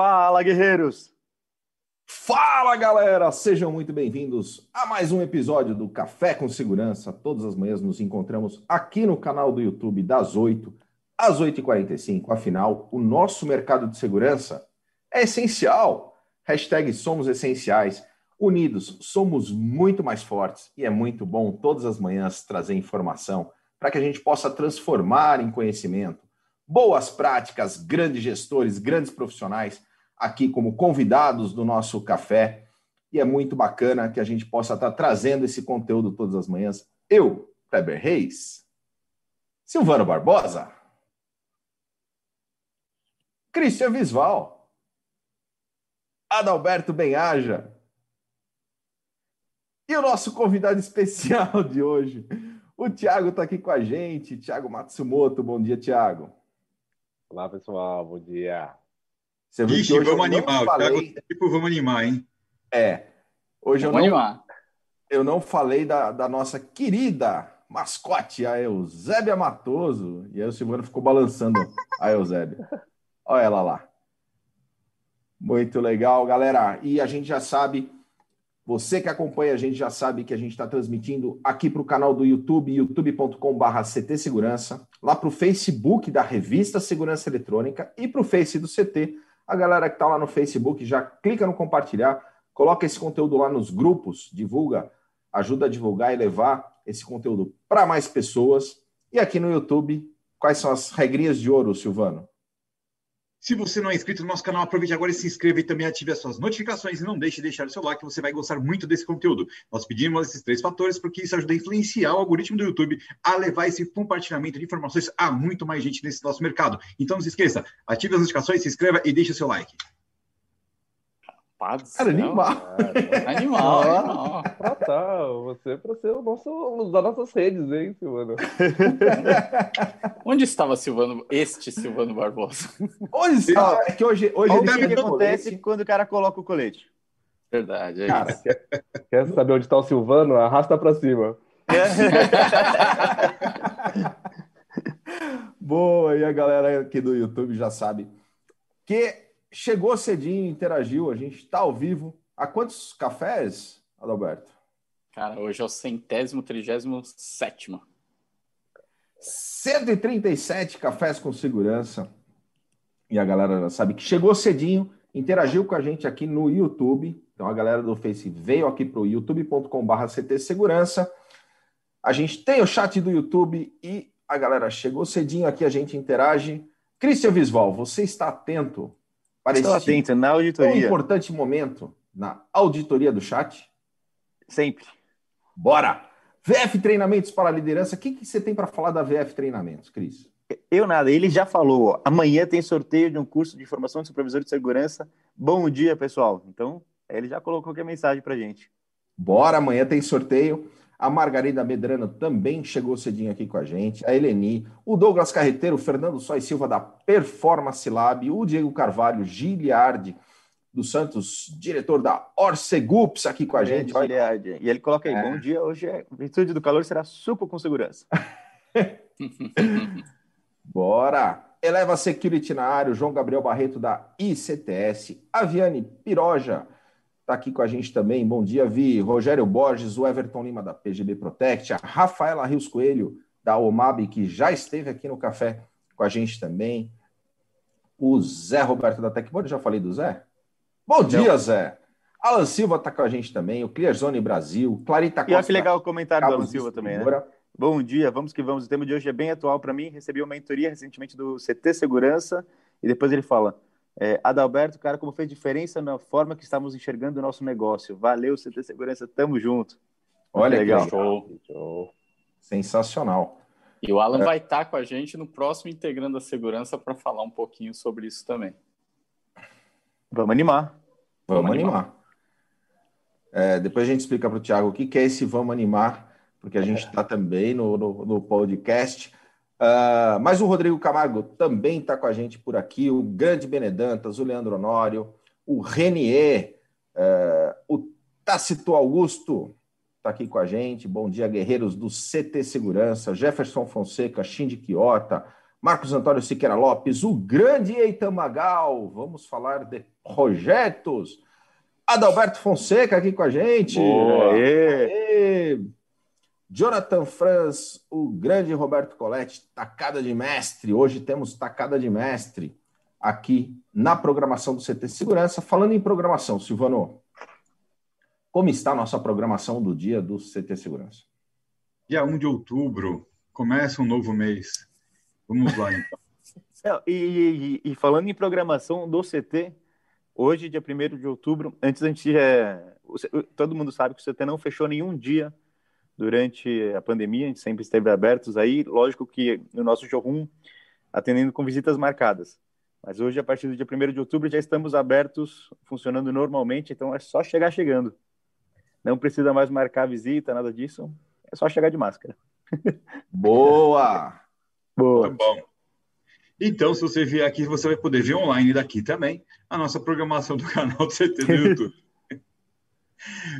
Fala, guerreiros! Fala, galera! Sejam muito bem-vindos a mais um episódio do Café com Segurança. Todas as manhãs nos encontramos aqui no canal do YouTube das 8 às 8h45. Afinal, o nosso mercado de segurança é essencial. Hashtag somos essenciais. Unidos, somos muito mais fortes e é muito bom todas as manhãs trazer informação para que a gente possa transformar em conhecimento boas práticas, grandes gestores, grandes profissionais aqui como convidados do nosso café. E é muito bacana que a gente possa estar trazendo esse conteúdo todas as manhãs. Eu, Kleber Reis, Silvano Barbosa, Cristian Visval, Adalberto Benhaja e o nosso convidado especial de hoje, o Tiago está aqui com a gente, Tiago Matsumoto. Bom dia, Tiago. Olá, pessoal, bom dia. Você viu Ixi, vamos animar. Falei... Tipo, vamos animar, hein? É. Hoje vamos eu não, animar. eu não falei da, da nossa querida mascote, a Eusébia Matoso. E aí o Silvano ficou balançando a Eusébia. Olha ela lá. Muito legal, galera. E a gente já sabe, você que acompanha a gente já sabe que a gente está transmitindo aqui para o canal do YouTube, youtube.com.br CT Segurança, lá para o Facebook da revista Segurança Eletrônica e para o Face do CT a galera que está lá no Facebook já clica no compartilhar, coloca esse conteúdo lá nos grupos, divulga, ajuda a divulgar e levar esse conteúdo para mais pessoas. E aqui no YouTube, quais são as regrinhas de ouro, Silvano? Se você não é inscrito no nosso canal, aproveite agora e se inscreva e também ative as suas notificações e não deixe de deixar o seu like, você vai gostar muito desse conteúdo. Nós pedimos esses três fatores porque isso ajuda a influenciar o algoritmo do YouTube a levar esse compartilhamento de informações a muito mais gente nesse nosso mercado. Então não se esqueça, ative as notificações, se inscreva e deixe o seu like. Rapaz, cara, animal. animal, animal. Ah, tá. Você é para ser o nosso, usar nossas redes, hein, Silvano? Onde estava Silvano, este Silvano Barbosa? Onde estava? É que hoje, hoje ele o que acontece colete. quando o cara coloca o colete. Verdade, é cara, isso. Quer, quer saber onde está o Silvano? Arrasta para cima. Boa, e a galera aqui do YouTube já sabe que chegou cedinho, interagiu, a gente está ao vivo. Há quantos cafés, Adalberto? Cara, hoje é o centésimo, trigésimo sétimo. 137 cafés com segurança. E a galera sabe que chegou cedinho, interagiu com a gente aqui no YouTube. Então a galera do Face veio aqui para o youtube.com.br CT Segurança. A gente tem o chat do YouTube e a galera chegou cedinho aqui, a gente interage. Cristian Visval, você está atento para Estou atento na auditoria. Um importante momento na auditoria do chat? Sempre. Bora! VF Treinamentos para a Liderança. O que, que você tem para falar da VF Treinamentos, Cris? Eu nada, ele já falou. Amanhã tem sorteio de um curso de formação de supervisor de segurança. Bom dia, pessoal. Então, ele já colocou aqui a mensagem para gente. Bora, amanhã tem sorteio. A Margarida Medrano também chegou cedinho aqui com a gente. A Eleni, o Douglas Carreteiro, o Fernando Sois Silva da Performance Lab, o Diego Carvalho, Giliardi dos Santos, diretor da Orcegups, aqui com a gente. Giliardi. E ele coloca aí: é. bom dia, hoje é virtude do calor, será suco com segurança. Bora! Eleva Security na área, o João Gabriel Barreto da ICTS, a Viane Piroja Está aqui com a gente também. Bom dia, Vi. Rogério Borges, o Everton Lima da PGB Protect, a Rafaela Rios Coelho da OMAB, que já esteve aqui no café com a gente também. O Zé Roberto da Tecboard, já falei do Zé? Bom dia, Não. Zé. Alan Silva está com a gente também, o Clearzone Brasil, Clarita Costa. E olha que legal o comentário do Alan Silva também, né? Bom dia, vamos que vamos. O tema de hoje é bem atual para mim. Recebi uma mentoria recentemente do CT Segurança e depois ele fala: é, Adalberto, cara, como fez diferença na forma que estamos enxergando o nosso negócio. Valeu, CT Segurança, tamo junto. Olha que legal. Show. show. Sensacional. E o Alan é. vai estar tá com a gente no próximo Integrando a Segurança para falar um pouquinho sobre isso também. Vamos animar. Vamos, Vamos animar. animar. É, depois a gente explica para o Tiago o que, que é esse Vamos Animar, porque a gente está também no, no, no podcast. Uh, mas o Rodrigo Camargo também está com a gente por aqui, o grande Benedantas, o Leandro Honório, o Renier, uh, o Tácito Augusto está aqui com a gente. Bom dia, guerreiros do CT Segurança, Jefferson Fonseca, Shindy Quiota, Marcos Antônio Siqueira Lopes, o grande Eitan Magal. Vamos falar de projetos. Adalberto Fonseca aqui com a gente. Boa, aê. Aê. Jonathan Franz, o grande Roberto Coletti, tacada de mestre. Hoje temos tacada de mestre aqui na programação do CT Segurança. Falando em programação, Silvano, como está a nossa programação do dia do CT Segurança? Dia 1 de outubro, começa um novo mês. Vamos lá, então. É, e, e, e, falando em programação do CT, hoje, dia 1 de outubro, antes a gente já. Todo mundo sabe que o CT não fechou nenhum dia durante a pandemia, a gente sempre esteve abertos aí. Lógico que no nosso showroom, atendendo com visitas marcadas. Mas hoje, a partir do dia 1 de outubro, já estamos abertos, funcionando normalmente, então é só chegar chegando. Não precisa mais marcar visita, nada disso. É só chegar de máscara. Boa! Boa. Tá bom. Então, se você vier aqui, você vai poder ver online daqui também a nossa programação do canal do CT do YouTube.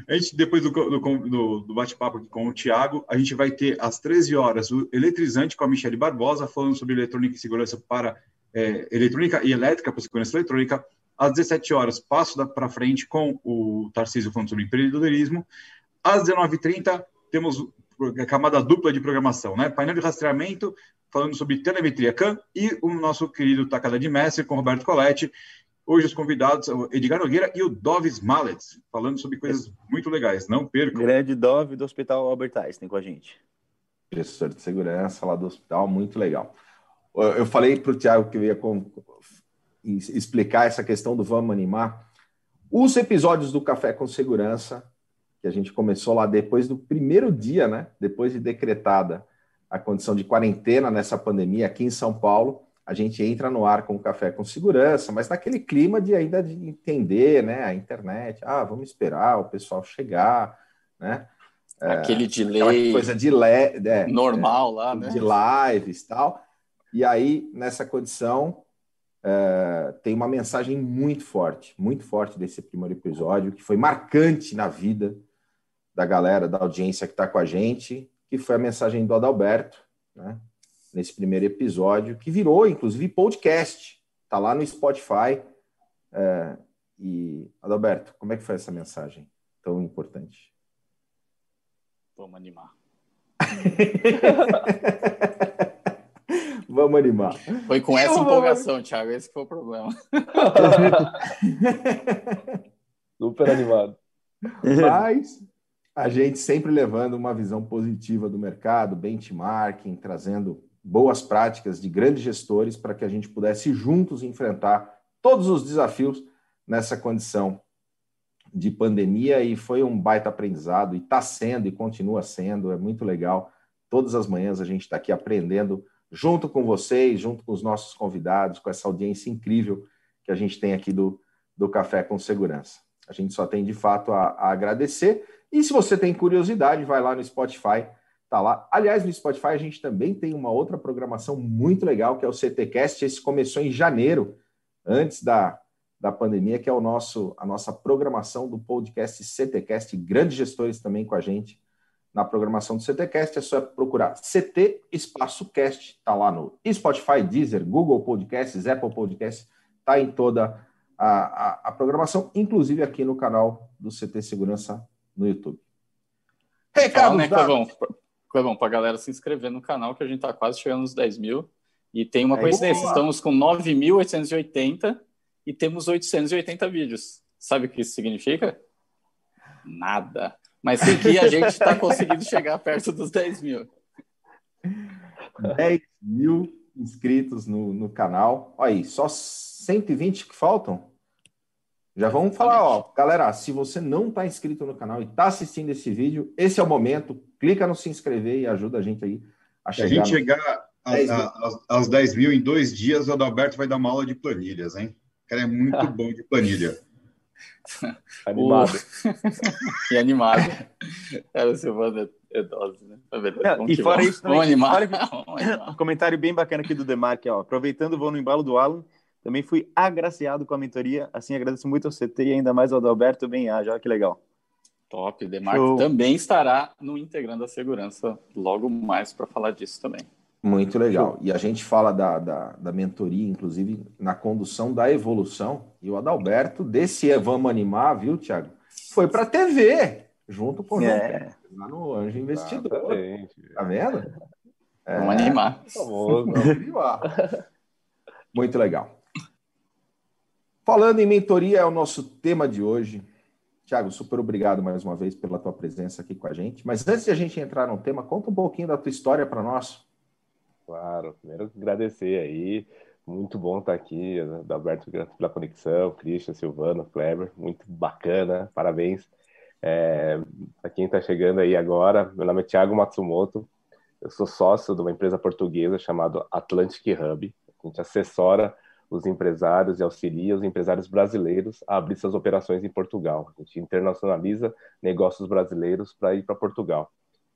A gente, depois do, do, do bate-papo com o Tiago, a gente vai ter às 13 horas o Eletrizante com a Michelle Barbosa, falando sobre eletrônica e segurança para é, eletrônica e elétrica para segurança eletrônica. Às 17 horas, passo para frente com o Tarcísio falando sobre empreendedorismo. Às 19h30, temos a camada dupla de programação, né? Painel de rastreamento falando sobre telemetria CAN, e o nosso querido Tacada de Mestre com Roberto Coletti. Hoje os convidados, o Edgar Nogueira e o Doves Mallets, falando sobre coisas muito legais. Não percam. Grande Dove do Hospital Albert Einstein com a gente. Professor de segurança lá do hospital, muito legal. Eu falei para o Tiago que eu ia explicar essa questão do Vamos Animar. Os episódios do Café com Segurança, que a gente começou lá depois do primeiro dia, né? Depois de decretada a condição de quarentena nessa pandemia aqui em São Paulo, a gente entra no ar com o café com segurança, mas naquele clima de ainda de entender, né, a internet, ah, vamos esperar o pessoal chegar, né? É, Aquele delay coisa de le... é, normal é, lá, né? De lives e tal. E aí, nessa condição, é, tem uma mensagem muito forte, muito forte desse primeiro episódio, que foi marcante na vida da galera, da audiência que está com a gente, que foi a mensagem do Adalberto, né? Nesse primeiro episódio, que virou, inclusive, podcast. Está lá no Spotify. É, e, Adalberto, como é que foi essa mensagem tão importante? Vamos animar. Vamos animar. Foi com essa empolgação, Thiago, esse foi o problema. Super animado. Mas a gente sempre levando uma visão positiva do mercado, benchmarking, trazendo boas práticas de grandes gestores para que a gente pudesse juntos enfrentar todos os desafios nessa condição de pandemia e foi um baita aprendizado e está sendo e continua sendo, é muito legal. Todas as manhãs a gente está aqui aprendendo junto com vocês, junto com os nossos convidados, com essa audiência incrível que a gente tem aqui do, do Café com Segurança. A gente só tem de fato a, a agradecer e se você tem curiosidade, vai lá no Spotify, tá lá. Aliás, no Spotify a gente também tem uma outra programação muito legal, que é o CTcast. Esse começou em janeiro, antes da, da pandemia, que é o nosso a nossa programação do podcast CTcast. Grandes gestores também com a gente na programação do CTcast. É só procurar CT Espaço Cast, tá lá no Spotify, Deezer, Google Podcasts, Apple Podcasts, tá em toda a, a, a programação, inclusive aqui no canal do CT Segurança no YouTube. Recado, né, Clevão? Clevão, para a galera se inscrever no canal, que a gente está quase chegando nos 10 mil. E tem uma é coincidência, estamos com 9.880 e temos 880 vídeos. Sabe o que isso significa? Nada. Mas sim que a gente está conseguindo chegar perto dos 10 mil. 10 mil inscritos no, no canal. Olha aí, só 120 que faltam? Já vamos falar, ó, galera, se você não está inscrito no canal e está assistindo esse vídeo, esse é o momento, clica no se inscrever e ajuda a gente aí a chegar. Se a gente chegar aos 10 mil em dois dias, o Adalberto vai dar uma aula de planilhas, hein? O cara é muito bom de planilha. animado. e animado. Era o Silvano é dose, né? É, e fora isso, também, animar. Fora... um comentário bem bacana aqui do Demarque, ó. Aproveitando o voo no embalo do Alan, também fui agraciado com a mentoria, assim agradeço muito ao CT e ainda mais ao Adalberto Benhaja, olha que legal. Top, Demarco também estará no Integrando a Segurança logo mais para falar disso também. Muito legal. E a gente fala da, da, da, mentoria, inclusive, na condução da evolução. E o Adalberto, desse Vamos Animar, viu, Tiago? Foi para a TV, junto com o João é. lá no Anjo Investidor. Exatamente. Tá vendo? É. Vamos animar. Vamos animar. Muito legal. Falando em mentoria, é o nosso tema de hoje. Tiago, super obrigado mais uma vez pela tua presença aqui com a gente. Mas antes de a gente entrar no tema, conta um pouquinho da tua história para nós. Claro, primeiro agradecer aí, muito bom estar aqui, Alberto pela conexão, Christian, Silvano, Kleber, muito bacana, parabéns. É, para quem está chegando aí agora, meu nome é Thiago Matsumoto, eu sou sócio de uma empresa portuguesa chamada Atlantic Hub, a gente assessora os empresários e auxilia os empresários brasileiros a abrir suas operações em Portugal. A gente internacionaliza negócios brasileiros para ir para Portugal.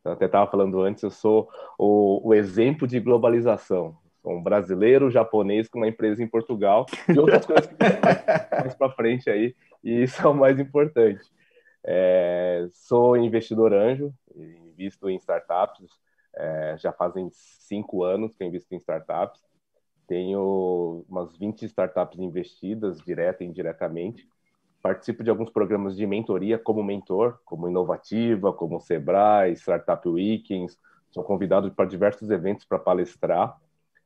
Eu até estava falando antes, eu sou o, o, exemplo de globalização. Sou um brasileiro, japonês com uma empresa em Portugal e outras coisas que mais, para frente aí, e isso é o mais importante. É, sou investidor anjo, invisto em startups, é, já fazem cinco anos que eu invisto em startups. Tenho umas 20 startups investidas, direta e indiretamente participo de alguns programas de mentoria como mentor, como Inovativa, como Sebrae, Startup Weekends. Sou convidado para diversos eventos para palestrar.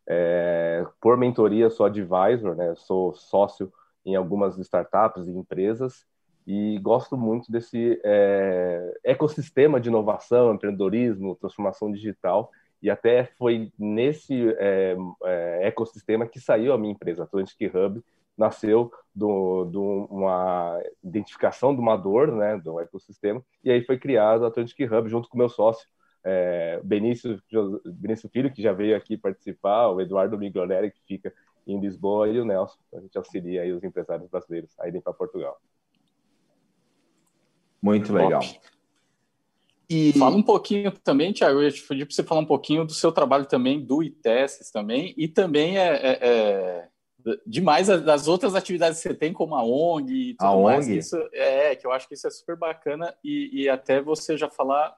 É, por mentoria, sou advisor, né? sou sócio em algumas startups e empresas e gosto muito desse é, ecossistema de inovação, empreendedorismo, transformação digital. E até foi nesse é, é ecossistema que saiu a minha empresa, Atlantic Hub, nasceu de uma identificação de uma dor, né, do ecossistema, e aí foi criado a Atlantic Hub junto com meu sócio, é, Benício, Benício Filho, que já veio aqui participar, o Eduardo Miglioneri, que fica em Lisboa, e o Nelson. A gente auxilia aí os empresários brasileiros a irem para Portugal. Muito legal. E... Fala um pouquinho também, Tiago, eu ia te pedir para você falar um pouquinho do seu trabalho também, do ITESTs também, e também é, é, é demais das outras atividades que você tem, como a ONG e tudo a mais. ONG? Isso, é, que eu acho que isso é super bacana e, e até você já falar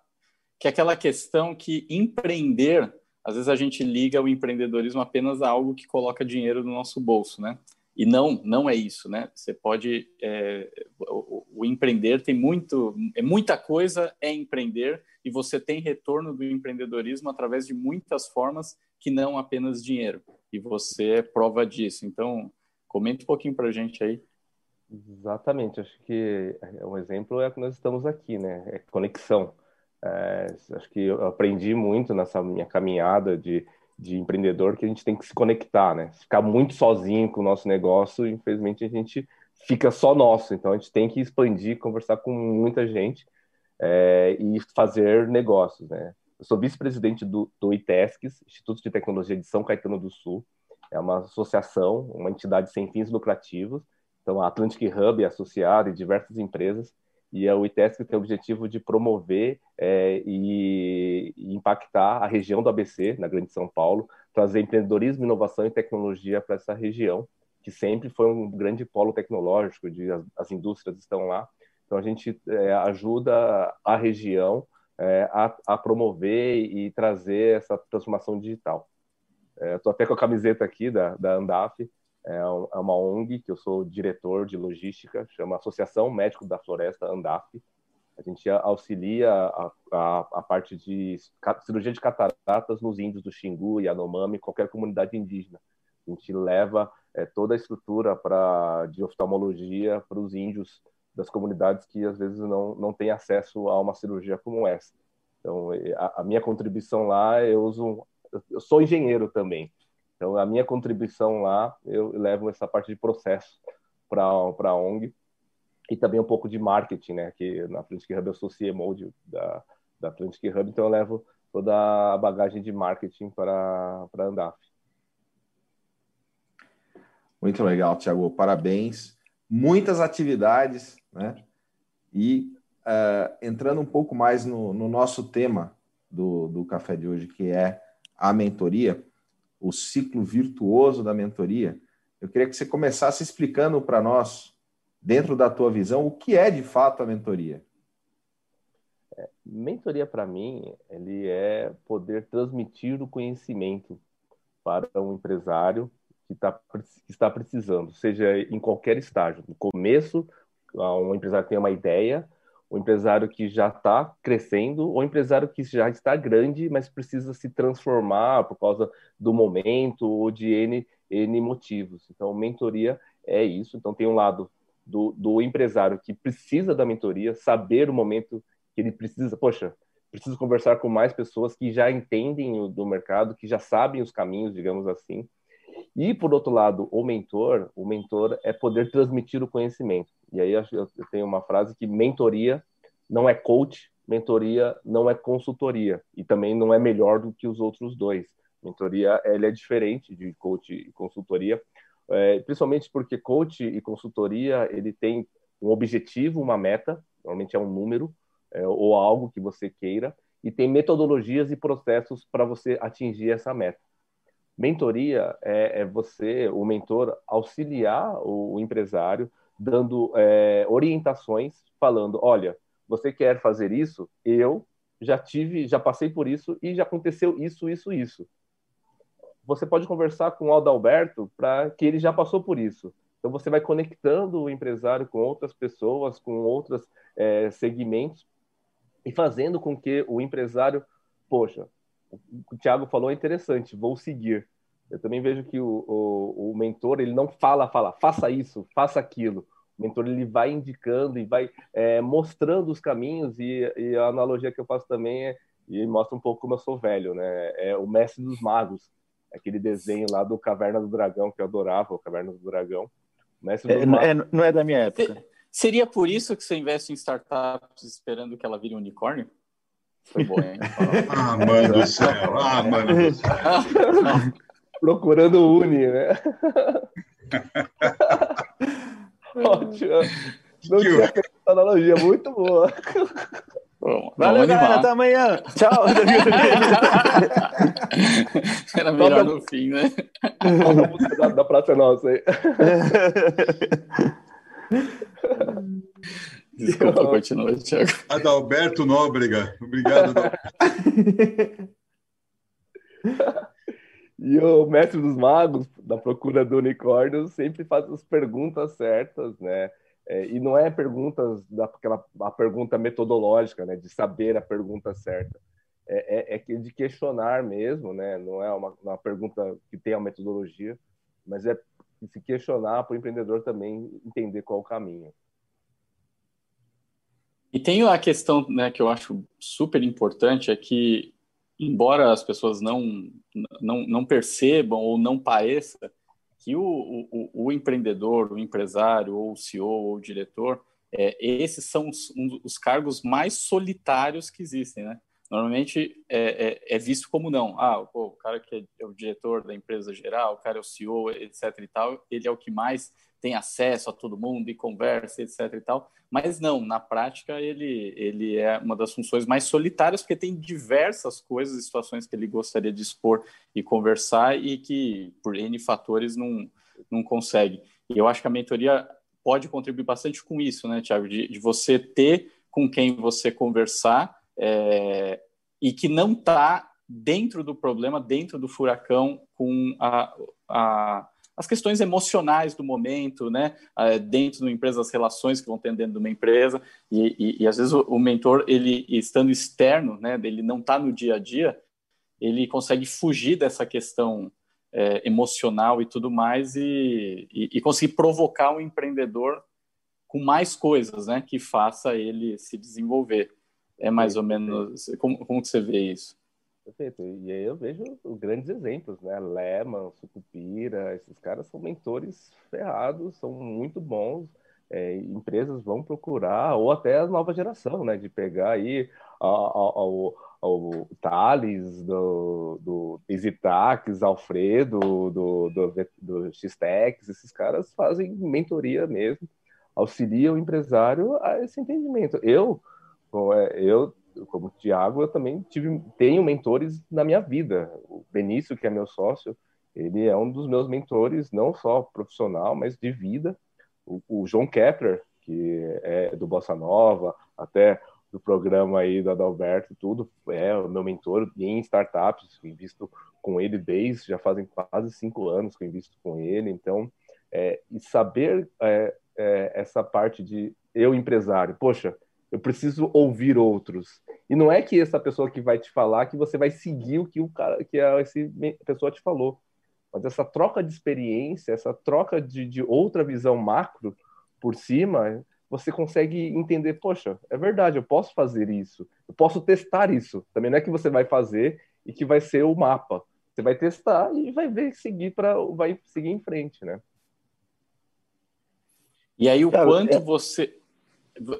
que aquela questão que empreender, às vezes a gente liga o empreendedorismo apenas a algo que coloca dinheiro no nosso bolso, né? E não, não é isso, né? Você pode, é, o, o, empreender tem muito, é muita coisa é empreender e você tem retorno do empreendedorismo através de muitas formas que não apenas dinheiro e você é prova disso. Então, comente um pouquinho para a gente aí. Exatamente, acho que um exemplo é que nós estamos aqui, né? É conexão. É, acho que eu aprendi muito nessa minha caminhada de, de empreendedor que a gente tem que se conectar, né? Ficar muito sozinho com o nosso negócio, infelizmente a gente fica só nosso. Então a gente tem que expandir, conversar com muita gente é, e fazer negócios, né? Eu sou vice-presidente do, do ITESCS, Instituto de Tecnologia de São Caetano do Sul. É uma associação, uma entidade sem fins lucrativos. Então, a Atlantic Hub é associada e diversas empresas. E o ITESC tem o objetivo de promover é, e, e, impactar a região do ABC, na Grande São Paulo, trazer empreendedorismo, inovação e tecnologia para essa região, que sempre foi um grande polo tecnológico, de, as, as indústrias estão lá. Então, a gente é, ajuda a região é, a, a, promover e trazer essa transformação digital. Estou é, até com a camiseta aqui da, da Andaf, é, é, uma ONG que eu sou diretor de logística, chama Associação Médico da Floresta Andaf. A gente auxilia a, a, a, parte de cirurgia de cataratas nos índios do Xingu, Yanomami, qualquer comunidade indígena. A gente leva é, toda a estrutura de oftalmologia para os índios das comunidades que às vezes não, não têm acesso a uma cirurgia como essa. Então, a, a minha contribuição lá, eu uso, eu sou engenheiro também. Então, a minha contribuição lá, eu levo essa parte de processo para a ONG e também um pouco de marketing, né? Que na Atlantic Hub eu sou CMO de, da, da Atlantic Hub, então eu levo toda a bagagem de marketing para a Andaf. Muito legal, Tiago. Parabéns. Muitas atividades né? E uh, entrando um pouco mais no, no nosso tema do, do café de hoje, que é a mentoria, o ciclo virtuoso da mentoria, eu queria que você começasse explicando para nós, dentro da tua visão, o que é de fato a mentoria. É, Mentoria, para mim, ele é poder transmitir o conhecimento para um empresário que, tá, que está precisando, seja em qualquer estágio. No começo, um empresário tem uma ideia, o empresário que já está crescendo, ou um empresário que já está grande, mas precisa se transformar por causa do momento ou de N, N motivos. Então, mentoria é isso. Então, tem um lado do, do empresário que precisa da mentoria, saber o momento que ele precisa, poxa, preciso conversar com mais pessoas que já entendem o, do mercado, que já sabem os caminhos, digamos assim. E, por outro lado, o mentor, o mentor é poder transmitir o conhecimento. E aí eu, tenho uma frase que mentoria não é coach, mentoria não é consultoria e também não é melhor do que os outros dois. Mentoria ele é diferente de coach e consultoria, é, principalmente porque coach e consultoria ele tem um objetivo, uma meta, normalmente é um número, é, ou algo que você queira, e tem metodologias e processos para você atingir essa meta. Mentoria é, é, você, o mentor, auxiliar o, o empresário, dando é, orientações, falando: olha, você quer fazer isso? Eu já tive, já passei por isso e já aconteceu isso, isso, isso. Você pode conversar com o Adalberto para que ele já passou por isso. Então você vai conectando o empresário com outras pessoas, com outros é, segmentos e fazendo com que o empresário, poxa, o Thiago falou é interessante, vou seguir. Eu também vejo que o, o, o, mentor ele não fala, fala, faça isso, faça aquilo. O mentor ele vai indicando e vai é, mostrando os caminhos e, e, a analogia que eu faço também é e mostra um pouco como eu sou velho, né? É o mestre dos magos, aquele desenho lá do Caverna do Dragão que eu adorava, o Caverna do Dragão. Mestre é, é, não é da minha época. Seria por isso que você investe em startups esperando que ela vire um unicórnio? Foi bom, hein? ah, mano do céu! Ah, mano do céu! Procurando o Uni, né? Ótimo. Não que tinha feito essa analogia, muito boa. Bom, Valeu, galera. Até amanhã. Tchau. Era melhor no fim, né? Olha a música da, da Praça Nossa aí. Desculpa, continua, Thiago. Adalberto Nóbrega. Obrigado, Adalberto. E o mestre dos magos, da procura do unicórnio, sempre faz as perguntas certas, né? É, e não é perguntas daquela a pergunta metodológica, né? De saber a pergunta certa. É, é, é de questionar mesmo, né? Não é uma, uma pergunta que tem a metodologia, mas é se questionar para o empreendedor também entender qual o caminho. E tem a questão né, que eu acho super importante, é que, embora as pessoas não, não, não percebam ou não pareça, que o, o, o empreendedor, o empresário, ou o CEO, ou o diretor, é, esses são os, um, os cargos mais solitários que existem, né? Normalmente é, é, é, visto como não. Ah, pô, o cara que é o diretor da empresa geral, o cara é o CEO, etc. e tal, ele é o que mais tem acesso a todo mundo e conversa, etc. e tal. Mas não, na prática ele, ele é uma das funções mais solitárias, porque tem diversas coisas e situações que ele gostaria de expor e conversar e que, por N fatores, não, não consegue. E eu acho que a mentoria pode contribuir bastante com isso, né, Tiago? De, de você ter com quem você conversar é, e que não está dentro do problema, dentro do furacão, com a, a, as questões emocionais do momento, né? dentro de uma empresa, as relações que vão ter dentro de uma empresa, e, e, e às vezes o, o, mentor, ele estando externo, né? ele não está no dia a dia, ele consegue fugir dessa questão é, emocional e tudo mais e, e, e conseguir provocar um empreendedor com mais coisas, né, que faça ele se desenvolver. É mais ou menos. Como, como que você vê isso? Perfeito. E aí eu vejo grandes exemplos, né? Lehman, Sucupira, esses caras são mentores ferrados, são muito bons. É, empresas vão procurar, ou até a nova geração, né? De pegar aí o Thales, do, do EasyTax, Alfredo, do, do, do X-Tex, esses caras fazem mentoria mesmo, auxiliam o empresário a esse entendimento. Eu é, eu, como Tiago, eu também tive, tenho mentores na minha vida. O Benício, que é meu sócio, ele é um dos meus mentores, não só profissional, mas de vida. O, o João Kepler, que é do Bossa Nova, até do programa aí do Adalberto, tudo, é o meu mentor em startups, invisto com ele desde, já fazem quase cinco anos que eu invisto com ele, então, é, e saber é, é, essa parte de eu empresário, poxa, eu preciso ouvir outros, e não é que essa pessoa que vai te falar que você vai seguir o que o cara, que a essa pessoa te falou, mas essa troca de experiência, essa troca de, de outra visão macro por cima, você consegue entender, poxa, é verdade, eu posso fazer isso, eu posso testar isso. Também não é que você vai fazer e que vai ser o mapa. Você vai testar e vai ver seguir para vai seguir em frente, né? E aí o quanto é... você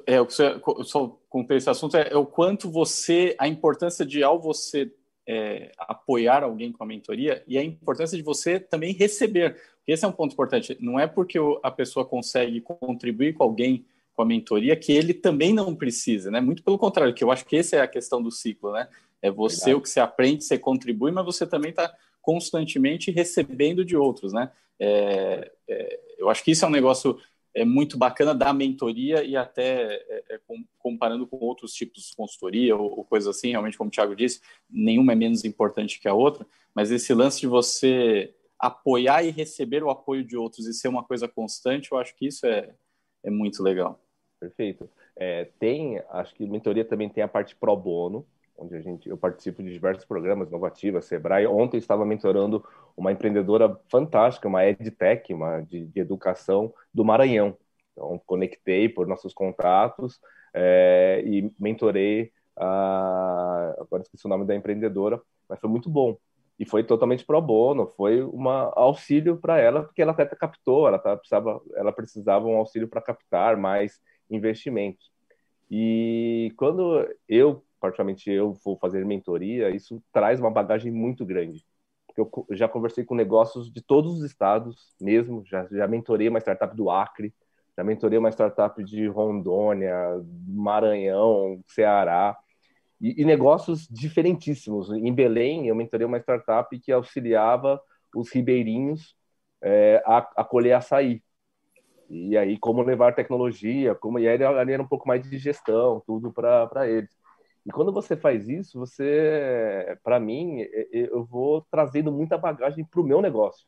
é o que você só contei esse assunto é, é, o quanto você a importância de ao você é, apoiar alguém com a mentoria e a importância de você também receber. Esse é um ponto importante. Não é porque a pessoa consegue contribuir com alguém com a mentoria que ele também não precisa, né? Muito pelo contrário, que eu acho que essa é a questão do ciclo, né? É você Verdade. o que você aprende, você contribui, mas você também está constantemente recebendo de outros, né? É, é, eu acho que isso é um negócio é muito bacana da mentoria e até é, é, comparando com outros tipos de consultoria ou, ou coisas assim, realmente como o Thiago disse, nenhuma é menos importante que a outra, mas esse lance de você apoiar e receber o apoio de outros e ser uma coisa constante, eu acho que isso é, é muito legal. Perfeito. É, tem, acho que mentoria também tem a parte pro bono, onde a gente, eu participo de diversos programas, Inovativa, Sebrae. Ontem estava mentorando uma empreendedora fantástica, uma EdTech, uma de, de educação do Maranhão. Então, conectei por nossos contatos é, e mentorei, a, agora esqueci o nome da empreendedora, mas foi muito bom. E foi totalmente pro bono, foi um auxílio para ela, porque ela até captou, ela, tá, precisava, ela precisava um auxílio para captar mais investimentos. E quando eu, particularmente eu, vou fazer mentoria, isso traz uma bagagem muito grande. Eu já conversei com negócios de todos os estados mesmo, já, já mentorei uma startup do Acre, já mentorei uma startup de Rondônia, Maranhão, Ceará, e, e negócios diferentíssimos. Em Belém, eu mentorei uma startup que auxiliava os ribeirinhos é, a, a colher açaí. E aí, como levar tecnologia, como e aí ali era um pouco mais de gestão, tudo para eles. E quando você faz isso, você, para mim, eu vou trazendo muita bagagem para o meu negócio.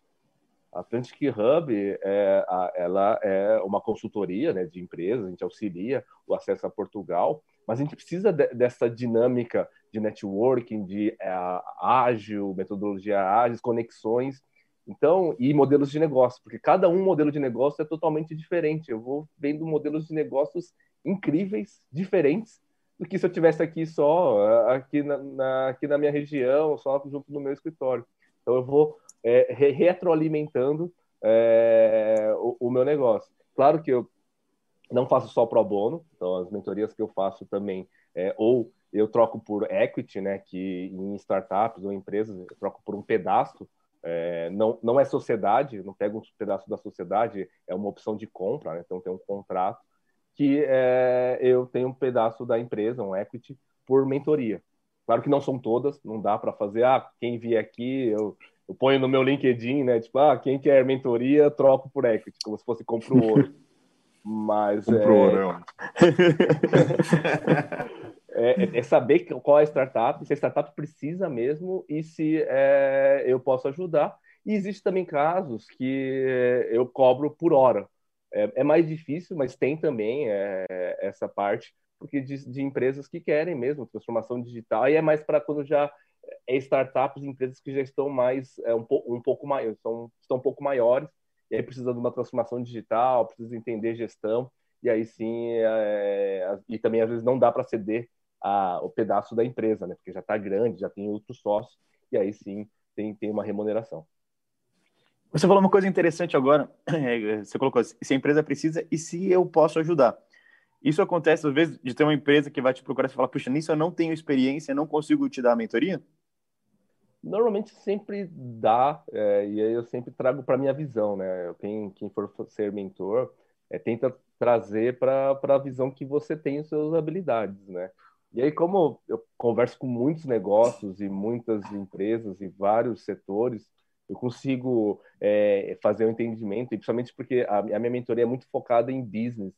A Atlantic Hub, é, ela é uma consultoria né, de empresas, a gente auxilia o acesso a Portugal, mas a gente precisa de, dessa dinâmica de networking, de é, ágil, metodologia ágil, conexões então, e modelos de negócio, porque cada um modelo de negócio é totalmente diferente. Eu vou vendo modelos de negócios incríveis, diferentes, do que se eu tivesse aqui só, aqui na, na aqui na minha região, só junto no meu escritório. Então, eu vou é, re retroalimentando é, o, o, meu negócio. Claro que eu não faço só pro bono, então as mentorias que eu faço também, é, ou eu troco por equity, né, que em startups ou empresas eu troco por um pedaço é, não, não é sociedade, não pega um pedaço da sociedade, é uma opção de compra, né? então tem um contrato que é, eu tenho um pedaço da empresa, um equity, por mentoria. Claro que não são todas, não dá para fazer, ah, quem vier aqui, eu, eu ponho no meu LinkedIn, né? Tipo, ah, quem quer mentoria, troco por equity, como se fosse compro ouro. Mas Compro é... ouro, é, é, é, saber qual é a startup, se a startup precisa mesmo e se é, eu posso ajudar. E existe também casos que eu cobro por hora. É, é mais difícil, mas tem também é, essa parte porque de, de, empresas que querem mesmo transformação digital. E é mais para quando já é startups, empresas que já estão mais é, um, um pouco maiores, são, estão um pouco maiores e aí precisa de uma transformação digital, precisa entender gestão e aí sim é, e também às vezes não dá para ceder a, o pedaço da empresa, né? Porque já está grande, já tem outros sócios, e aí sim tem, tem uma remuneração. Você falou uma coisa interessante agora. Você colocou se a empresa precisa e se eu posso ajudar. Isso acontece às vezes de ter uma empresa que vai te procurar e falar, puxa, nisso eu não tenho experiência, não consigo te dar a mentoria? Normalmente sempre dá, é, e aí eu sempre trago para minha visão, né? Quem, quem for ser mentor, é, tenta trazer para a visão que você tem as suas habilidades, né? E aí, como eu converso com muitos negócios e muitas empresas e vários setores, eu consigo é, fazer o um entendimento, e principalmente porque a, a, minha mentoria é muito focada em business.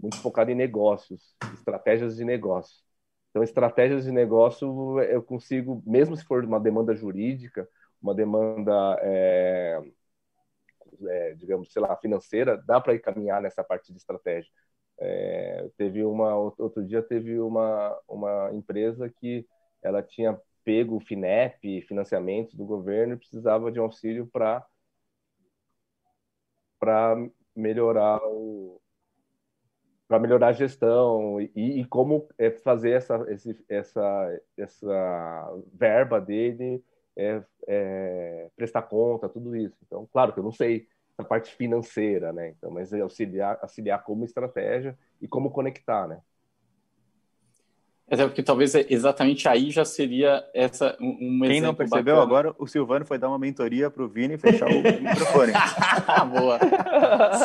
muito focado em negócios, estratégias de negócio. Então, estratégias de negócio eu consigo, mesmo se for uma demanda jurídica, uma demanda, é, é, digamos, sei lá, financeira, dá para caminhar nessa parte de estratégia. É, teve uma outro dia teve uma uma empresa que ela tinha pego o FINEP, financiamentos do governo, e precisava de um auxílio para para melhorar o, para melhorar a gestão e, e, como é fazer essa, esse, essa, essa verba dele é, é, prestar conta, tudo isso. Então, claro que eu não sei a parte financeira, né? Então, mas é auxiliar, auxiliar como estratégia e como conectar, né? Até porque talvez exatamente aí já seria essa um, um Quem não percebeu bacana. agora, o Silvano foi dar uma mentoria para o Vini fechar o microfone. Boa.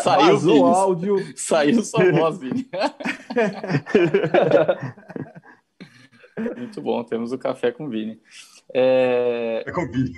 Saiu o áudio. Saiu sua voz, Vini. Muito bom, temos o café com Vini. É... é com Vini.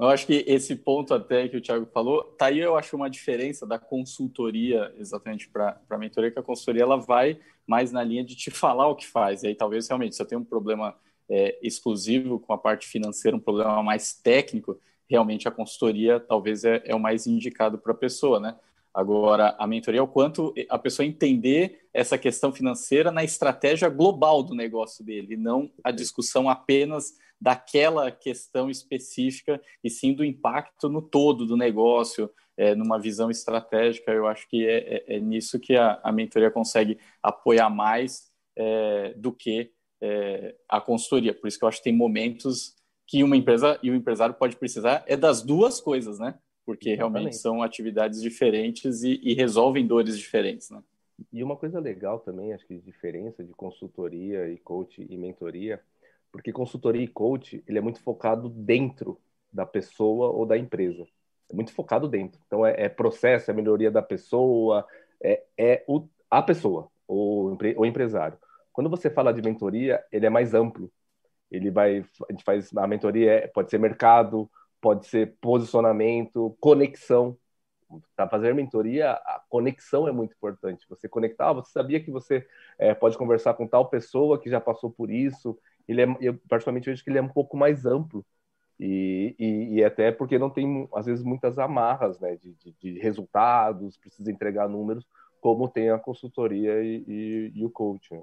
Eu acho que esse ponto até que o Thiago falou, tá aí eu acho uma diferença da consultoria exatamente para a mentoria, que a consultoria ela vai mais na linha de te falar o que faz. E aí talvez realmente se eu tenho um problema é, exclusivo com a parte financeira, um problema mais técnico, realmente a consultoria talvez é, é o mais indicado para a pessoa, né? Agora, a mentoria é o quanto a pessoa entender essa questão financeira na estratégia global do negócio dele, não a discussão apenas daquela questão específica e sim do impacto no todo do negócio, é, numa visão estratégica. Eu acho que é, é, é nisso que a, a, mentoria consegue apoiar mais é, do que é, a consultoria. Por isso que eu acho que tem momentos que uma empresa e o empresário pode precisar é das duas coisas, né? Porque Exatamente. realmente são atividades diferentes e, e resolvem dores diferentes, né? E uma coisa legal também, acho que diferença de consultoria e coach e mentoria, porque consultoria e coach, ele é muito focado dentro da pessoa ou da empresa. É muito focado dentro. Então, é, é processo, é melhoria da pessoa, é, é o, a pessoa, o, o empresário. Quando você fala de mentoria, ele é mais amplo. Ele vai, a gente faz, a mentoria é, pode ser mercado, pode ser posicionamento, conexão. Para fazer mentoria, a conexão é muito importante. Você conectar, ah, você sabia que você é, pode conversar com tal pessoa que já passou por isso, ele é, eu particularmente vejo que ele é um pouco mais amplo e, e, e até porque não tem às vezes muitas amarras né, de, de, de resultados, precisa entregar números, como tem a consultoria e, e, o coaching.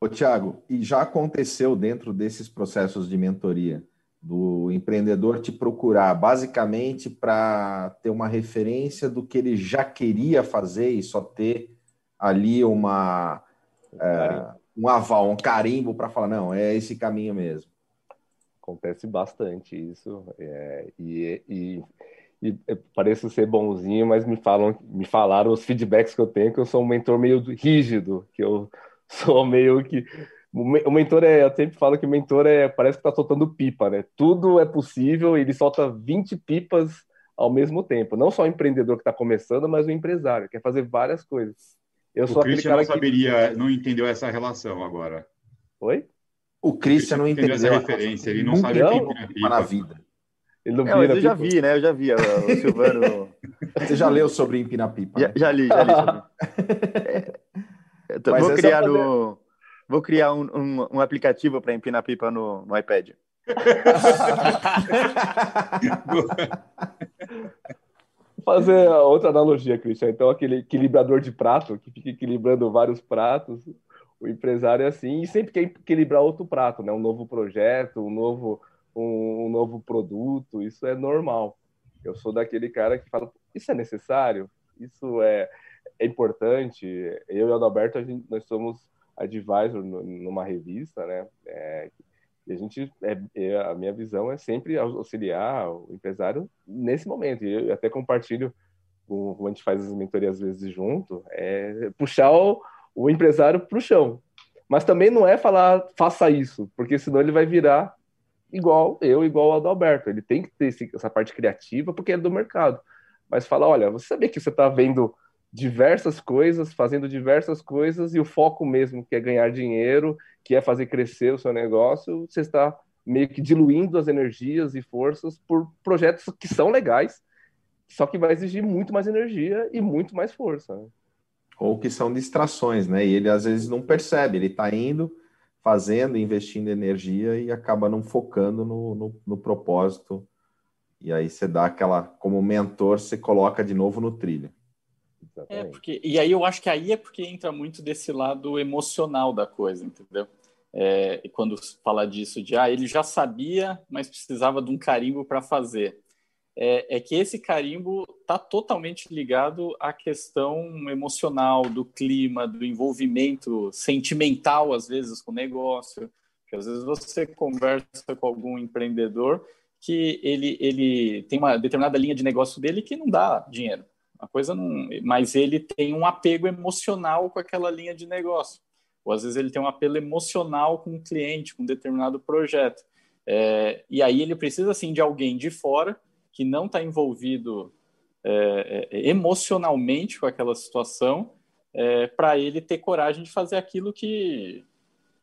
Ô, Tiago, e já aconteceu dentro desses processos de mentoria do empreendedor te procurar basicamente para ter uma referência do que ele já queria fazer e só ter ali uma. É, um aval, um carimbo para falar, não, é esse caminho mesmo. Acontece bastante isso. É, e, e, e pareço ser bonzinho, mas me falam, me falaram os feedbacks que eu tenho que eu sou um mentor meio rígido, que eu sou meio que o mentor é, eu sempre falo que o mentor é, parece que tá soltando pipa, né? Tudo é possível, ele solta 20 pipas ao mesmo tempo. Não só o empreendedor que está começando, mas o empresário, quer fazer várias coisas. Eu sou o Christian não saberia, que... não entendeu essa relação agora. Oi? O Christian não entendeu, essa referência, ele não, não sabe o que é pipa. na vida. Ele não é, eu já vi, né? Eu já vi o Silvano. Você já leu sobre empinar pipa? Já, né? já, li, já li sobre. é, vou criar no, vou criar um, um, um aplicativo para empinar pipa no, no iPad. fazer outra analogia, Christian. Então, aquele equilibrador de prato, que fica equilibrando vários pratos, o empresário é assim, e sempre quer equilibrar outro prato, né? Um novo projeto, um novo, um, um novo produto, isso é normal. Eu sou daquele cara que fala, isso é necessário? Isso é, é importante? Eu e o Adalberto, a gente, nós somos advisor numa revista, né? É, e a gente, é, é, a minha visão é sempre auxiliar o empresário nesse momento. E eu até compartilho, com, como a gente faz as mentorias às vezes junto, é puxar o, o empresário para o chão. Mas também não é falar, faça isso, porque senão ele vai virar igual eu, igual ao do Alberto. Ele tem que ter essa parte criativa, porque é do mercado. Mas fala, olha, você sabia que você está vendo diversas coisas, fazendo diversas coisas, e o foco mesmo que é ganhar dinheiro, que é fazer crescer o seu negócio, você está meio que diluindo as energias e forças por projetos que são legais, só que vai exigir muito mais energia e muito mais força. Né? Ou que são distrações, né? E ele às vezes não percebe, ele está indo, fazendo, investindo energia e acaba não focando no, no, no propósito. E aí você dá aquela, como mentor, você coloca de novo no trilho. É porque, e aí eu acho que aí é porque entra muito desse lado emocional da coisa, entendeu? É, e quando fala disso de ah, ele já sabia, mas precisava de um carimbo para fazer. É, é, que esse carimbo está totalmente ligado à questão emocional, do clima, do envolvimento sentimental, às vezes, com o negócio. Porque às vezes você conversa com algum empreendedor que ele, ele tem uma determinada linha de negócio dele que não dá dinheiro. A coisa não, mas ele tem um apego emocional com aquela linha de negócio. Ou às vezes ele tem um apelo emocional com o um cliente, com um determinado projeto. É, e aí ele precisa assim de alguém de fora que não está envolvido é, é, emocionalmente com aquela situação é, para ele ter coragem de fazer aquilo que,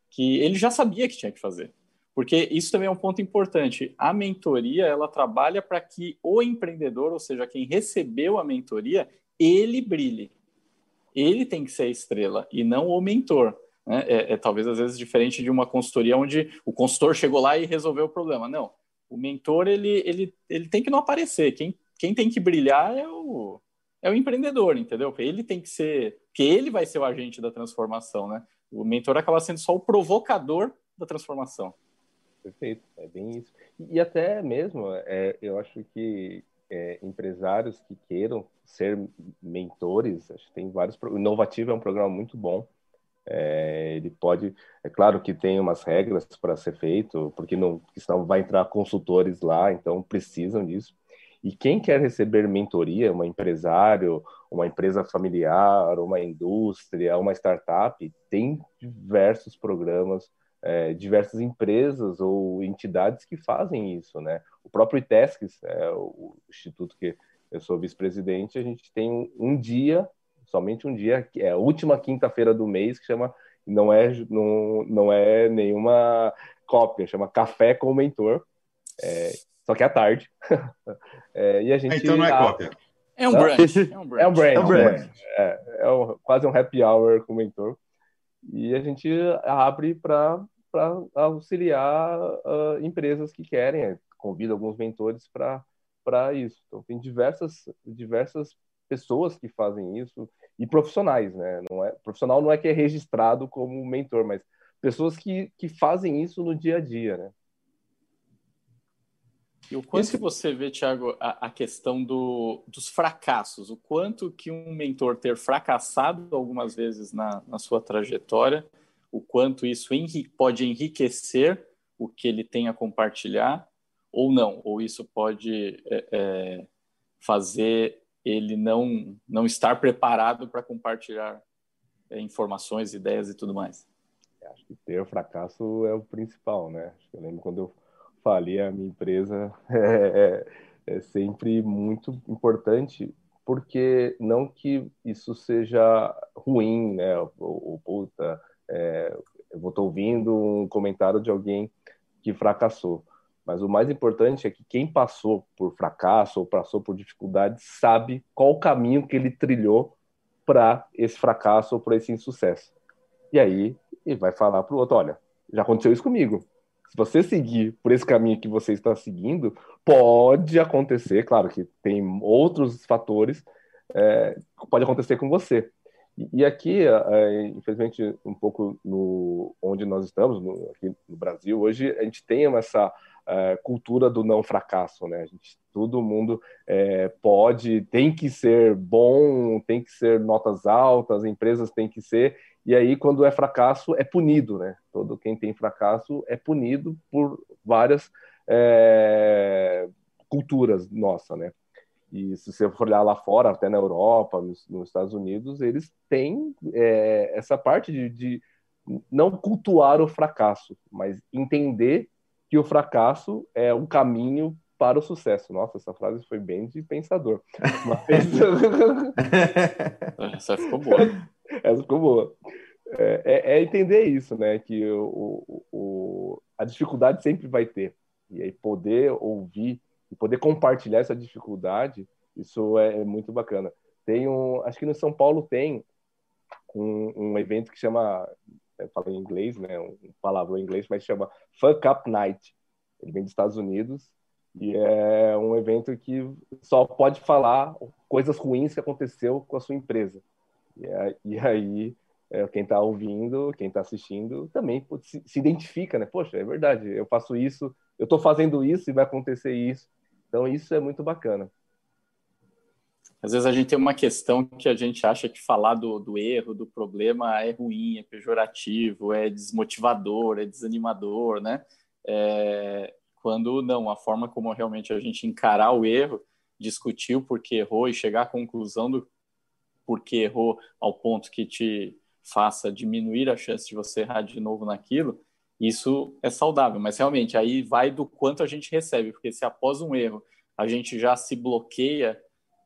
que ele já sabia que tinha que fazer. Porque isso também é um ponto importante. A mentoria, ela trabalha para que o empreendedor, ou seja, quem recebeu a mentoria, ele brilhe. Ele tem que ser a estrela e não o mentor. Né? É, é, talvez às vezes diferente de uma consultoria onde o consultor chegou lá e resolveu o problema. Não, o mentor ele, ele, ele tem que não aparecer. Quem, quem tem que brilhar é o, é o empreendedor, entendeu? Ele tem que ser, que ele vai ser o agente da transformação, né? O mentor acaba sendo só o provocador da transformação. Perfeito, é bem isso. E até mesmo, é, eu acho que é, empresários que queiram ser mentores, acho que tem vários. Inovativo é um programa muito bom. É, ele pode, é claro que tem umas regras para ser feito, porque não, senão vai entrar consultores lá, então precisam disso. E quem quer receber mentoria, um empresário, uma empresa familiar, uma indústria, uma startup, tem diversos programas é, diversas empresas ou entidades que fazem isso, né? O próprio ITESCS, é, o instituto que eu sou vice-presidente, a gente tem um, um, dia, somente um dia, que é a última quinta-feira do mês, que chama, não é, não, não é nenhuma cópia, chama Café com o Mentor, é, só que é à tarde. é, e a gente, então não é cópia. É um brunch. É um brunch. É um brunch. É, um brunch. é, é um, quase um happy hour com o mentor. E a gente abre para auxiliar uh, empresas que querem, convida alguns mentores para isso. Então, tem diversas, diversas pessoas que fazem isso e profissionais, né? Não é, profissional não é que é registrado como mentor, mas pessoas que, que fazem isso no dia a dia, né? E o quanto Esse... você vê, Thiago, a, a questão do, dos fracassos, o quanto que um mentor ter fracassado algumas vezes na, na sua trajetória, o quanto isso pode enriquecer o que ele tem a compartilhar ou não, ou isso pode é, é, fazer ele não, não estar preparado para compartilhar é, informações, ideias e tudo mais. Acho que ter o fracasso é o principal, né? Eu lembro quando eu falei a minha empresa é, é, é sempre muito importante porque não que isso seja ruim, né? Ou, puta, é, eu estou ouvindo um comentário de alguém que fracassou. Mas o mais importante é que quem passou por fracasso ou passou por dificuldade sabe qual o caminho que ele trilhou para esse fracasso ou para esse insucesso. E aí ele vai falar para o outro: olha, já aconteceu isso comigo. Se você seguir por esse caminho que você está seguindo, pode acontecer, claro que tem outros fatores, é, pode acontecer com você. E aqui, é, infelizmente, um pouco no onde nós estamos, no, aqui no Brasil, hoje a gente tem essa é, cultura do não fracasso, né? A gente, todo mundo é, pode, tem que ser bom, tem que ser notas altas, empresas têm que ser, e aí quando é fracasso é punido, né? Todo quem tem fracasso é punido por várias é, culturas nossa, né? E se você for olhar lá fora, até na Europa, nos, nos Estados Unidos, eles têm é, essa parte de, de, não cultuar o fracasso, mas entender que o fracasso é um caminho para o sucesso. Nossa, essa frase foi bem de pensador. Mas... essa ficou boa. Essa ficou boa. É, é, é entender isso, né? Que o, o, a dificuldade sempre vai ter. E aí poder ouvir e poder compartilhar essa dificuldade Isso é, é muito bacana. Tem um, acho que no São Paulo tem um, um evento que chama, eu falei em inglês, né, um palavra em inglês, mas chama Fuck Up Night. Ele vem dos Estados Unidos e é um evento que só pode falar coisas ruins que aconteceu com a sua empresa. E, aí, é, quem está ouvindo, quem está assistindo, também se, se, identifica, né? Poxa, é verdade, eu faço isso, eu estou fazendo isso e vai acontecer isso. Então, isso é muito bacana. Às vezes a gente tem uma questão que a gente acha que falar do, do erro, do problema é ruim, é pejorativo, é desmotivador, é desanimador, né? É, quando não, a forma como realmente a gente encarar o erro, discutir o porquê errou e chegar à conclusão do porquê errou ao ponto que te faça diminuir a chance de você errar de novo naquilo, isso é saudável. Mas realmente aí vai do quanto a gente recebe, porque se após um erro a gente já se bloqueia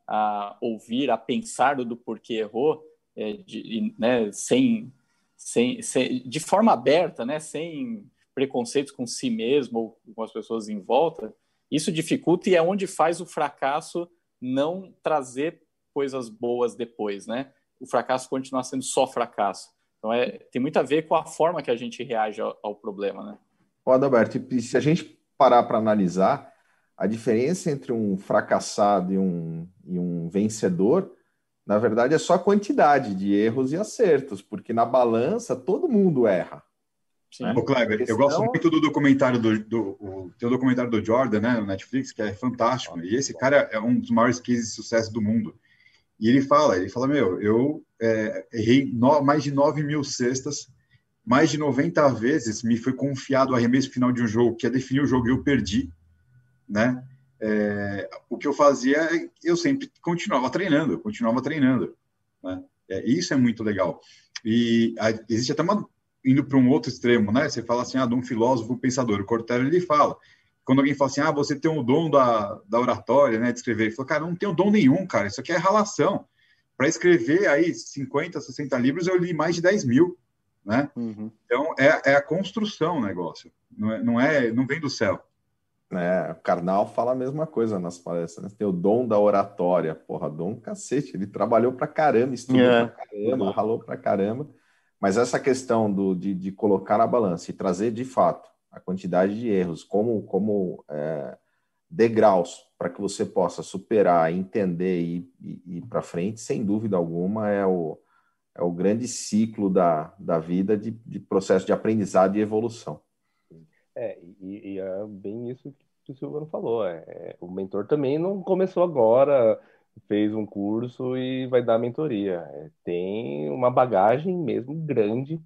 a ouvir, a pensar do porquê errou, é, de, né, sem, sem, sem, de forma aberta, né, sem preconceitos com si mesmo ou com as pessoas em volta, isso dificulta e é onde faz o fracasso não trazer coisas boas depois, né? O fracasso continuar sendo só fracasso. Então é, tem muito a ver com a forma que a gente reage ao, ao problema, né? Ó, Adalberto, se a gente parar para analisar, a diferença entre um fracassado e um, e um vencedor, na verdade, é só a quantidade de erros e acertos, porque na balança todo mundo erra. Sim. Né? Kleber, eu gosto muito do documentário do, do o, tem o documentário do Jordan, né, no Netflix, que é fantástico. E esse cara é um dos maiores cases de sucesso do mundo. E ele fala, ele fala, meu, eu é, errei no, mais de 9 mil cestas, mais de 90 vezes me foi confiado o arremesso final de um jogo que ia definir o jogo e eu perdi né? É, o que eu fazia, é, eu sempre continuava treinando, continuava treinando, né? É, isso é muito legal. E a, existe até uma indo para um outro extremo, né? Você fala assim, ah, de um filósofo pensador. O Cortella ele fala, quando alguém fala assim, ah, você tem o dom da, da oratória, né, de escrever, ele falou, cara, não tenho dom nenhum, cara. Isso aqui é relação. Para escrever aí 50, 60 livros, eu li mais de 10 mil, né? Uhum. Então é, é a construção o negócio. Não é, não é, não vem do céu. Né? O Karnal fala a mesma coisa nas palestras. Né? Tem o dom da oratória. Porra, dom cacete. Ele trabalhou pra caramba, estudou é. pra caramba, ralou pra caramba. Mas essa questão do, de, de colocar na balança e trazer de fato a quantidade de erros como, como é, degraus para que você possa superar, entender e ir para frente, sem dúvida alguma, é o, é o grande ciclo da, da vida de, de processo de aprendizado e evolução. É, e, e, é bem isso que o Silvano falou. É, é, o mentor também não começou agora, fez um curso e vai dar mentoria. É, tem uma bagagem mesmo grande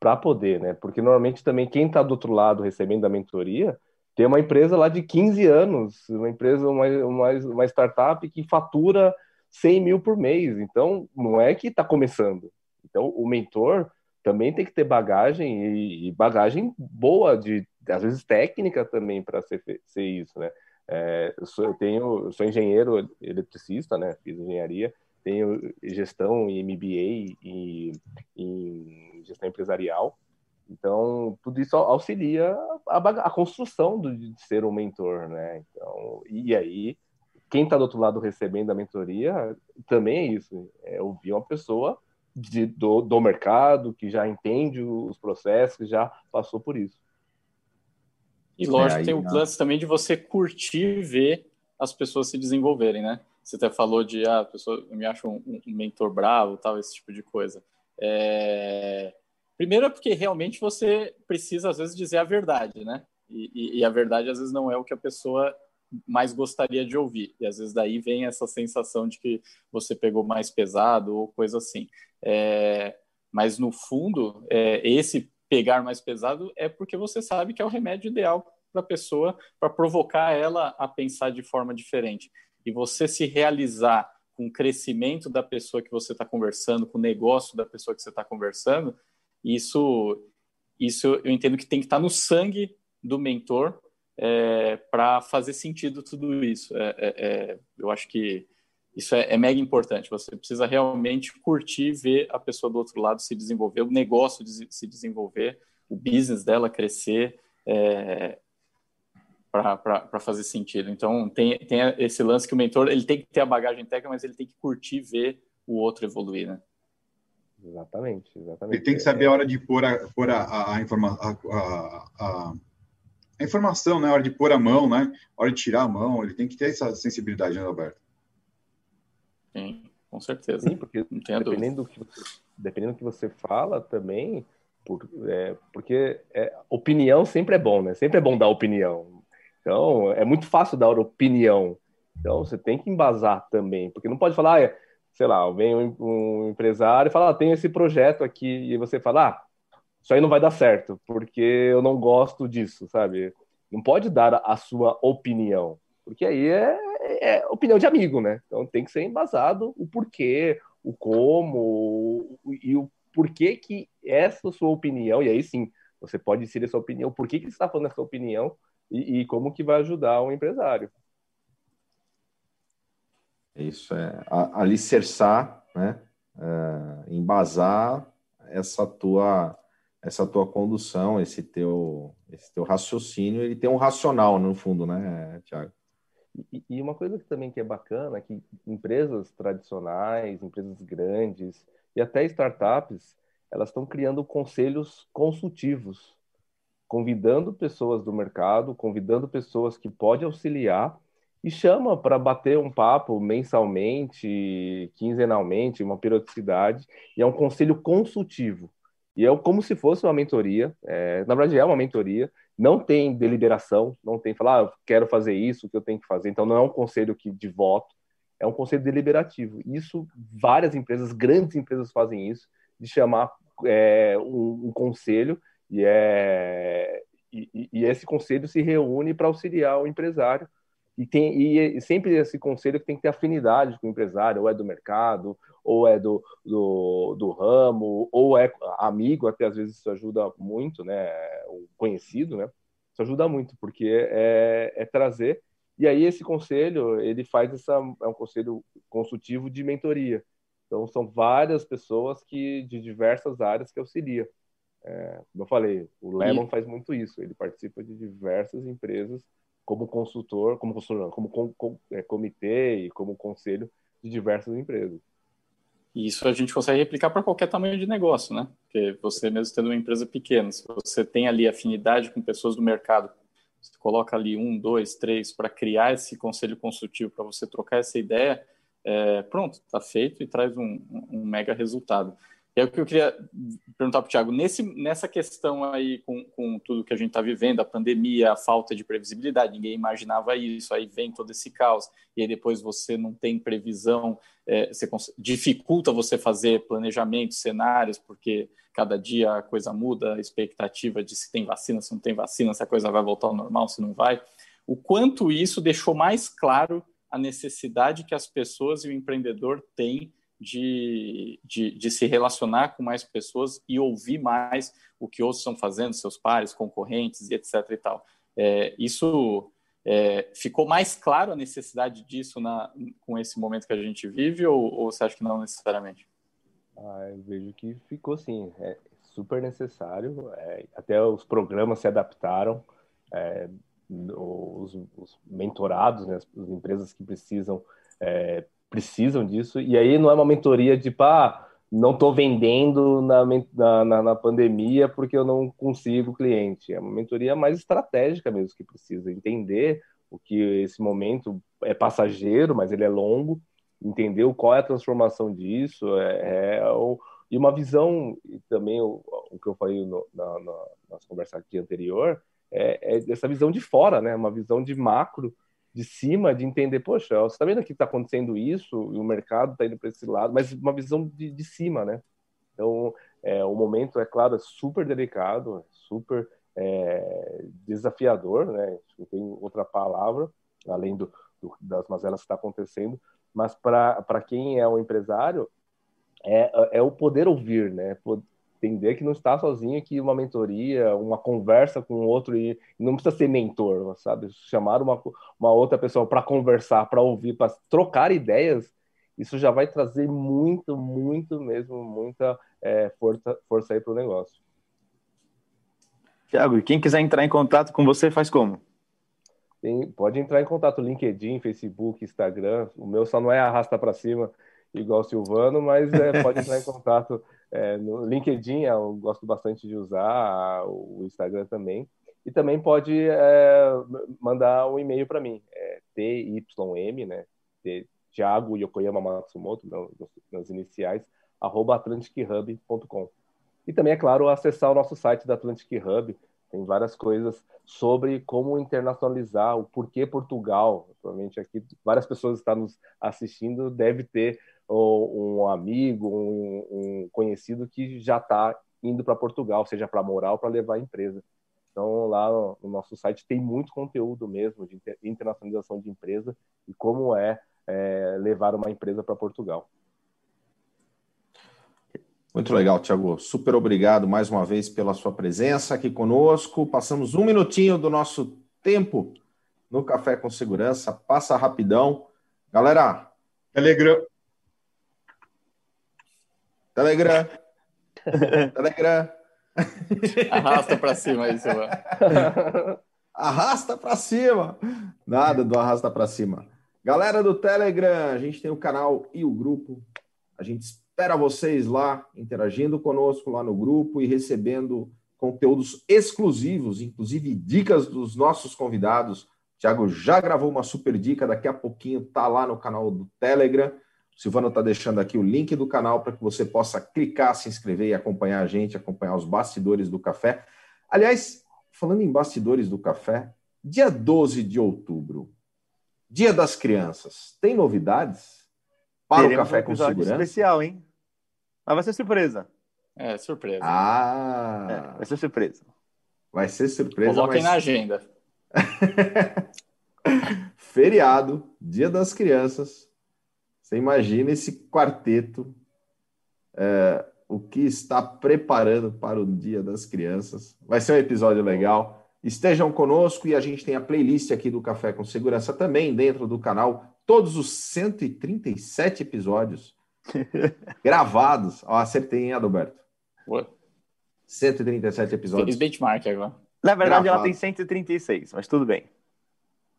para poder, né? Porque normalmente também quem está do outro lado recebendo a mentoria tem uma empresa lá de 15 anos, uma empresa, uma, uma, uma startup que fatura 100 mil por mês. Então, não é que está começando. Então, o mentor também tem que ter bagagem e, e bagagem boa de às vezes técnica também para ser, ser isso, né? É, eu, sou, eu, tenho, eu sou engenheiro eletricista, né? Fiz engenharia, tenho gestão e MBA e, gestão empresarial. Então, tudo isso auxilia a, a construção do, de ser um mentor, né? Então, e aí, quem está do outro lado recebendo a mentoria também é isso, é ouvir uma pessoa de, do, do mercado, que já entende os processos, que já passou por isso. E lógico, é, tem o né? lance também de você curtir ver as pessoas se desenvolverem, né? Você até falou de, ah, a pessoa me acha um, um mentor bravo, tal, esse tipo de coisa. É... Primeiro é porque realmente você precisa, às vezes, dizer a verdade, né? E, e, e, a verdade, às vezes, não é o que a pessoa mais gostaria de ouvir. E, às vezes, daí vem essa sensação de que você pegou mais pesado ou coisa assim. É... Mas, no fundo, é, esse pegar mais pesado é porque você sabe que é o remédio ideal para a pessoa, para provocar ela a pensar de forma diferente. E você se realizar com o crescimento da pessoa que você está conversando, com o negócio da pessoa que você está conversando, isso, isso eu entendo que tem que estar tá no sangue do mentor é, para fazer sentido tudo isso. É, é, é eu acho que isso é, é, mega importante. Você precisa realmente curtir ver a pessoa do outro lado se desenvolver, o negócio se desenvolver, o business dela crescer. Para fazer sentido. Então, tem, tem esse lance que o mentor ele tem que ter a bagagem técnica, mas ele tem que curtir ver o outro evoluir, né? Exatamente, exatamente. Ele tem que saber a hora de pôr a, pôr a, a, a, informa, a, a, a, informação, né? A hora de pôr a mão, né? A hora de tirar a mão. Ele tem que ter essa sensibilidade, né, Alberto? Sim, com certeza. Sim, porque dependendo do, que você, dependendo do que você fala também, por, é, porque é, opinião sempre é bom, né? Sempre é bom dar opinião. Então, é muito fácil dar opinião. Então, você tem que embasar também, porque não pode falar, ah, sei lá, vem um, um empresário e fala, ah, tem esse projeto aqui, e você fala, ah, isso aí não vai dar certo, porque eu não gosto disso, sabe? Não pode dar a sua opinião, porque aí é, é opinião de amigo, né? Então tem que ser embasado o porquê, o como e o porquê que essa sua opinião, e aí sim, você pode ser essa opinião, por que, que você está falando essa opinião e, e como que vai ajudar o empresário. Isso é alicerçar, né? É, embasar essa tua essa tua condução, esse teu esse teu raciocínio, ele tem um racional no fundo, né, Tiago? E, e, uma coisa que também que é bacana é que empresas tradicionais, empresas grandes e até startups, elas estão criando conselhos consultivos, convidando pessoas do mercado, convidando pessoas que podem auxiliar e chama para bater um papo mensalmente, quinzenalmente, uma periodicidade, e é um conselho consultivo. E é como se fosse uma mentoria, é, na verdade é uma mentoria, não tem deliberação, não tem falar, ah, quero fazer isso, o que eu tenho que fazer, então não é um conselho que, de voto, é um conselho deliberativo. Isso, várias empresas, grandes empresas fazem isso, de chamar é, um, um, conselho, e, é, e, e esse conselho se reúne para auxiliar o empresário e, tem, e sempre esse conselho que tem que ter afinidade com o empresário, ou é do mercado, ou é do, do, do ramo, ou é amigo, até às vezes isso ajuda muito, né? O conhecido, né? Isso ajuda muito, porque é, é trazer. E aí esse conselho, ele faz essa, é um conselho consultivo de mentoria. Então são várias pessoas que de diversas áreas que auxiliam. É, como eu falei, o Lemon e... faz muito isso. Ele participa de diversas empresas como consultor, como consultor, como com, com, é, comitê e como conselho de diversas empresas. E isso a gente consegue replicar para qualquer tamanho de negócio, né? Porque você mesmo tendo uma empresa pequena, se você tem ali afinidade com pessoas do mercado, você coloca ali um, dois, três para criar esse conselho consultivo, para você trocar essa ideia, é, pronto, está feito e traz um, um mega resultado. É o que eu queria perguntar para o Tiago. Nessa questão aí, com, com tudo que a gente está vivendo, a pandemia, a falta de previsibilidade, ninguém imaginava isso, aí vem todo esse caos, e aí depois você não tem previsão, é, você dificulta você fazer planejamentos, cenários, porque cada dia a coisa muda, a expectativa de se tem vacina, se não tem vacina, se a coisa vai voltar ao normal, se não vai. O quanto isso deixou mais claro a necessidade que as pessoas e o empreendedor têm de, de, de, se relacionar com mais pessoas e ouvir mais o que outros estão fazendo, seus pares, concorrentes etc. e tal. É, isso é, ficou mais claro a necessidade disso na, com esse momento que a gente vive ou, ou você acha que não necessariamente? Ah, eu vejo que ficou sim, é super necessário. É, até os programas se adaptaram, é, os, os, mentorados, né, as, as empresas que precisam é, precisam disso. E aí não é uma mentoria de, tipo, ah, não estou vendendo na, na, na, pandemia porque eu não consigo cliente. É uma mentoria mais estratégica mesmo que precisa entender o que esse momento é passageiro, mas ele é longo, entender qual é a transformação disso, é, é o, e uma visão, e também o, o que eu falei no, na, na, aqui anterior, é, é essa visão de fora, né? Uma visão de macro de cima, de entender, poxa, você está vendo que está acontecendo isso, e o mercado está indo para esse lado, mas uma visão de, de cima, né? Então, é, o momento, é claro, é super delicado, é super é, desafiador, né? Não tem outra palavra, além do, do das mazelas que está acontecendo, mas para quem é um empresário, é, é o poder ouvir, né? Entender que não está sozinho, que uma mentoria, uma conversa com outro, e não precisa ser mentor, sabe? Chamar uma, uma outra pessoa para conversar, para ouvir, para trocar ideias, isso já vai trazer muito, muito mesmo, muita é, força, força aí para o negócio. Tiago, e quem quiser entrar em contato com você, faz como? tem, pode entrar em contato LinkedIn, Facebook, Instagram. O meu só não é arrasta para cima igual o Silvano, mas é, pode entrar em contato é, no LinkedIn. Eu gosto bastante de usar o Instagram também. E também pode é, mandar um e-mail para mim, é, TYM, né? Thiago Yokoyama Matsumoto, nas iniciais, arroba atlantichub.com. E também, é claro, acessar o nosso site da Atlantic Hub, tem várias coisas sobre como internacionalizar, o porquê Portugal. Provavelmente aqui várias pessoas estão nos assistindo, deve ter um amigo, um, um conhecido que já está indo para Portugal, seja para morar ou para levar a empresa. Então, lá no, no, nosso site tem muito conteúdo mesmo de internacionalização de empresa e como é, é levar uma empresa para Portugal. Muito legal, Tiago. Super obrigado mais uma vez pela sua presença aqui conosco. Passamos um minutinho do nosso tempo no Café com Segurança. Passa rapidão. Galera. Telegram. Telegram. Telegram. Arrasta para cima aí, Silvão. Arrasta para cima. Nada do arrasta para cima. Galera do Telegram, a gente tem o canal e o grupo. A gente espera vocês lá, interagindo conosco lá no grupo e recebendo conteúdos exclusivos, inclusive dicas dos nossos convidados. O Thiago já gravou uma super dica, daqui a pouquinho tá lá no canal do Telegram. Silvano está deixando aqui o link do canal para que você possa clicar, se inscrever e acompanhar a gente, acompanhar os bastidores do café. Aliás, falando em bastidores do café, dia 12 de outubro, Dia das Crianças, tem novidades para Teremos o Café um com Segurança? especial, hein? Mas vai ser surpresa. É, surpresa. Ah! É, vai ser surpresa. Vai ser surpresa. Coloquem mas... na agenda. Feriado, Dia das Crianças. Você imagina esse quarteto, é, o que está preparando para o Dia das Crianças. Vai ser um episódio legal. Estejam conosco e a gente tem a playlist aqui do Café com Segurança também dentro do canal. Todos os 137 episódios gravados. Ó, acertei, hein, Adalberto? Boa. 137 episódios. Fiz benchmark agora. Na verdade, Gravado. ela tem 136, mas tudo bem.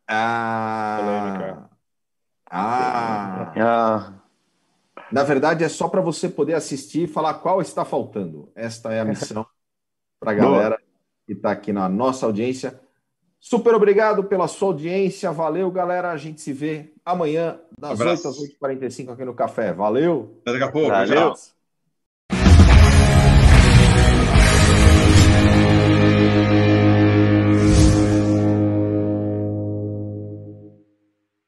Ah. Ah. ah. Na verdade, é só para você poder assistir e falar qual está faltando. Esta é a missão para a galera que está aqui na nossa audiência. Super obrigado pela sua audiência. Valeu, galera. A gente se vê amanhã, das um 8 às 8h45 aqui no Café. Valeu. Até daqui a pouco. Valeu. Tchau.